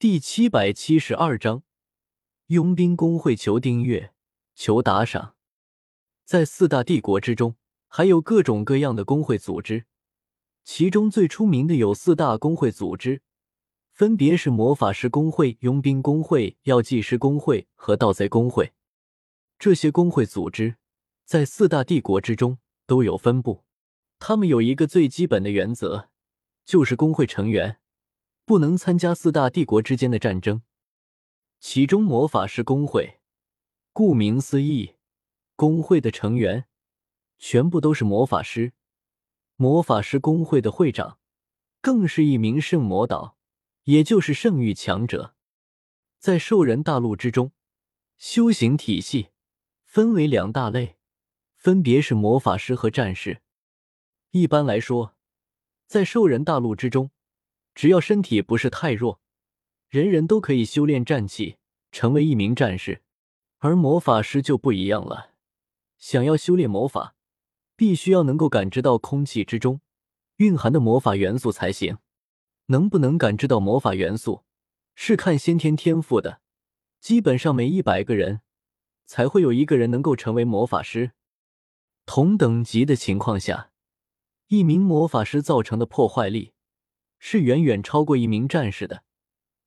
第七百七十二章，佣兵工会求订阅，求打赏。在四大帝国之中，还有各种各样的工会组织，其中最出名的有四大工会组织，分别是魔法师工会、佣兵工会、药剂师工会和盗贼工会。这些工会组织在四大帝国之中都有分布，他们有一个最基本的原则，就是工会成员。不能参加四大帝国之间的战争。其中，魔法师工会，顾名思义，工会的成员全部都是魔法师。魔法师工会的会长更是一名圣魔导，也就是圣域强者。在兽人大陆之中，修行体系分为两大类，分别是魔法师和战士。一般来说，在兽人大陆之中。只要身体不是太弱，人人都可以修炼战气，成为一名战士。而魔法师就不一样了，想要修炼魔法，必须要能够感知到空气之中蕴含的魔法元素才行。能不能感知到魔法元素，是看先天天赋的。基本上每一百个人，才会有一个人能够成为魔法师。同等级的情况下，一名魔法师造成的破坏力。是远远超过一名战士的，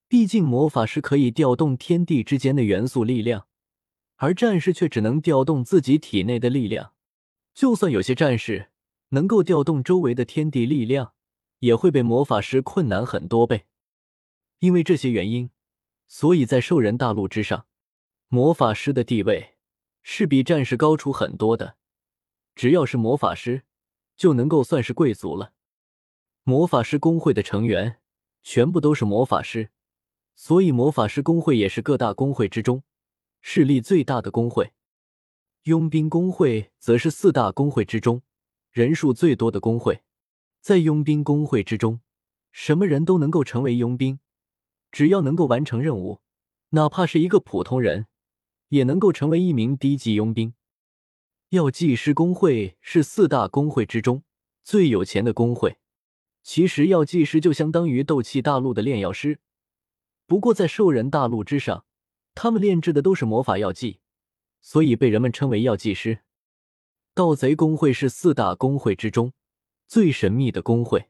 毕竟魔法师可以调动天地之间的元素力量，而战士却只能调动自己体内的力量。就算有些战士能够调动周围的天地力量，也会被魔法师困难很多倍。因为这些原因，所以在兽人大陆之上，魔法师的地位是比战士高出很多的。只要是魔法师，就能够算是贵族了。魔法师工会的成员全部都是魔法师，所以魔法师工会也是各大工会之中势力最大的工会。佣兵工会则是四大工会之中人数最多的工会。在佣兵工会之中，什么人都能够成为佣兵，只要能够完成任务，哪怕是一个普通人，也能够成为一名低级佣兵。药剂师工会是四大工会之中最有钱的工会。其实药剂师就相当于斗气大陆的炼药师，不过在兽人大陆之上，他们炼制的都是魔法药剂，所以被人们称为药剂师。盗贼工会是四大工会之中最神秘的工会，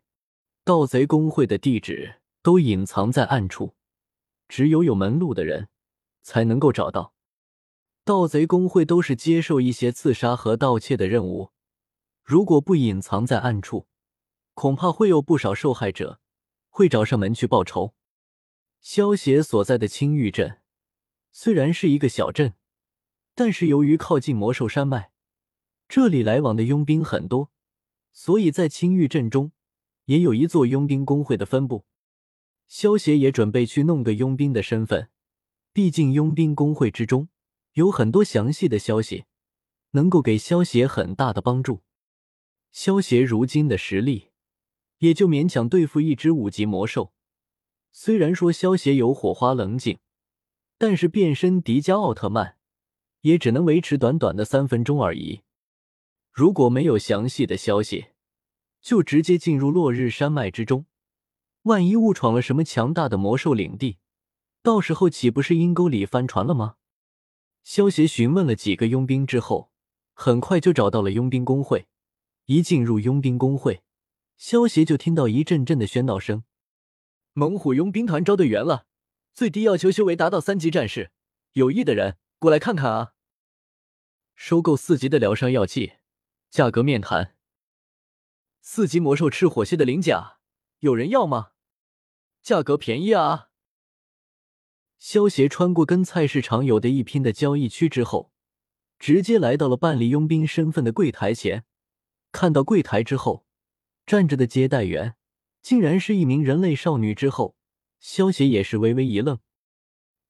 盗贼工会的地址都隐藏在暗处，只有有门路的人才能够找到。盗贼工会都是接受一些刺杀和盗窃的任务，如果不隐藏在暗处。恐怕会有不少受害者会找上门去报仇。萧协所在的青玉镇虽然是一个小镇，但是由于靠近魔兽山脉，这里来往的佣兵很多，所以在青玉镇中也有一座佣兵工会的分部。萧协也准备去弄个佣兵的身份，毕竟佣兵工会之中有很多详细的消息，能够给萧协很大的帮助。萧协如今的实力。也就勉强对付一只五级魔兽。虽然说萧协有火花棱镜，但是变身迪迦奥特曼也只能维持短短的三分钟而已。如果没有详细的消息，就直接进入落日山脉之中，万一误闯了什么强大的魔兽领地，到时候岂不是阴沟里翻船了吗？萧协询问了几个佣兵之后，很快就找到了佣兵工会。一进入佣兵工会。萧协就听到一阵阵的喧闹声，猛虎佣兵团招队员了，最低要求修为达到三级战士，有意的人过来看看啊！收购四级的疗伤药剂，价格面谈。四级魔兽吃火蝎的鳞甲，有人要吗？价格便宜啊！萧协穿过跟菜市场有的一拼的交易区之后，直接来到了办理佣兵身份的柜台前，看到柜台之后。站着的接待员竟然是一名人类少女，之后萧协也是微微一愣。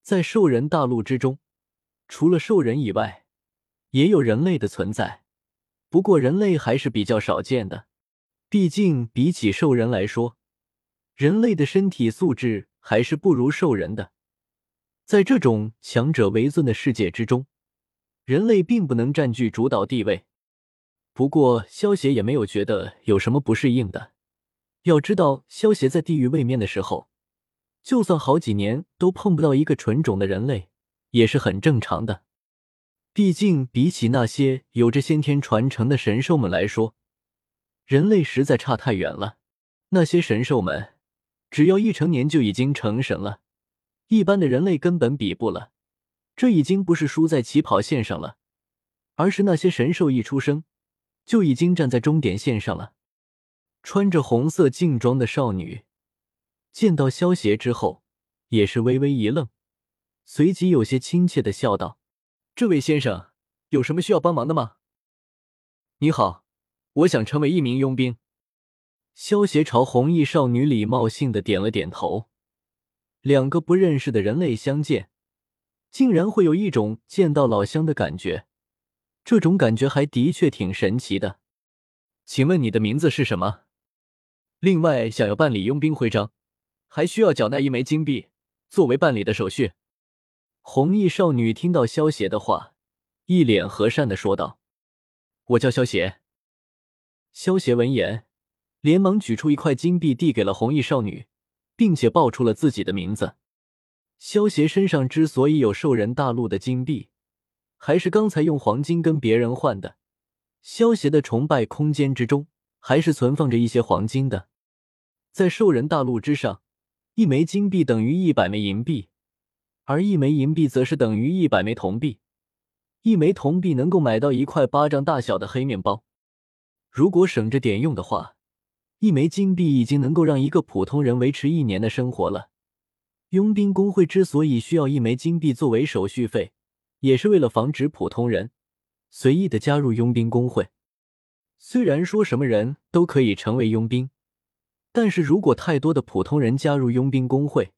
在兽人大陆之中，除了兽人以外，也有人类的存在，不过人类还是比较少见的。毕竟比起兽人来说，人类的身体素质还是不如兽人的。在这种强者为尊的世界之中，人类并不能占据主导地位。不过，萧协也没有觉得有什么不适应的。要知道，萧协在地狱位面的时候，就算好几年都碰不到一个纯种的人类，也是很正常的。毕竟，比起那些有着先天传承的神兽们来说，人类实在差太远了。那些神兽们，只要一成年就已经成神了，一般的人类根本比不了。这已经不是输在起跑线上了，而是那些神兽一出生就已经站在终点线上了。穿着红色劲装的少女见到萧邪之后，也是微微一愣，随即有些亲切的笑道：“这位先生，有什么需要帮忙的吗？”“你好，我想成为一名佣兵。”萧邪朝红衣少女礼貌性的点了点头。两个不认识的人类相见。竟然会有一种见到老乡的感觉，这种感觉还的确挺神奇的。请问你的名字是什么？另外，想要办理佣兵徽章，还需要缴纳一枚金币作为办理的手续。红衣少女听到萧邪的话，一脸和善的说道：“我叫萧邪。”萧邪闻言，连忙举出一块金币递给了红衣少女，并且报出了自己的名字。萧协身上之所以有兽人大陆的金币，还是刚才用黄金跟别人换的。萧协的崇拜空间之中，还是存放着一些黄金的。在兽人大陆之上，一枚金币等于一百枚银币，而一枚银币则是等于一百枚铜币。一枚铜币能够买到一块巴掌大小的黑面包。如果省着点用的话，一枚金币已经能够让一个普通人维持一年的生活了。佣兵工会之所以需要一枚金币作为手续费，也是为了防止普通人随意的加入佣兵工会。虽然说什么人都可以成为佣兵，但是如果太多的普通人加入佣兵工会，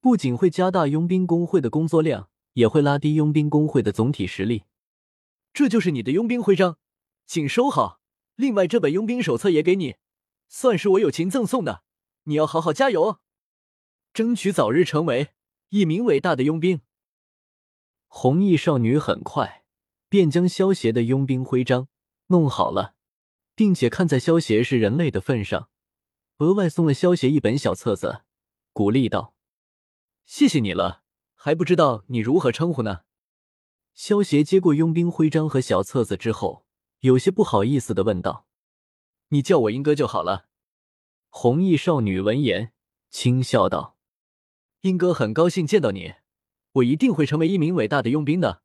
不仅会加大佣兵工会的工作量，也会拉低佣兵工会的总体实力。这就是你的佣兵徽章，请收好。另外，这本佣兵手册也给你，算是我友情赠送的。你要好好加油哦。争取早日成为一名伟大的佣兵。红衣少女很快便将萧协的佣兵徽章弄好了，并且看在萧协是人类的份上，额外送了萧协一本小册子，鼓励道：“谢谢你了，还不知道你如何称呼呢？”萧协接过佣兵徽章和小册子之后，有些不好意思的问道：“你叫我英哥就好了。”红衣少女闻言轻笑道。英哥很高兴见到你，我一定会成为一名伟大的佣兵的。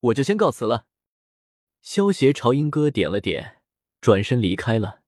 我就先告辞了。萧协朝英哥点了点，转身离开了。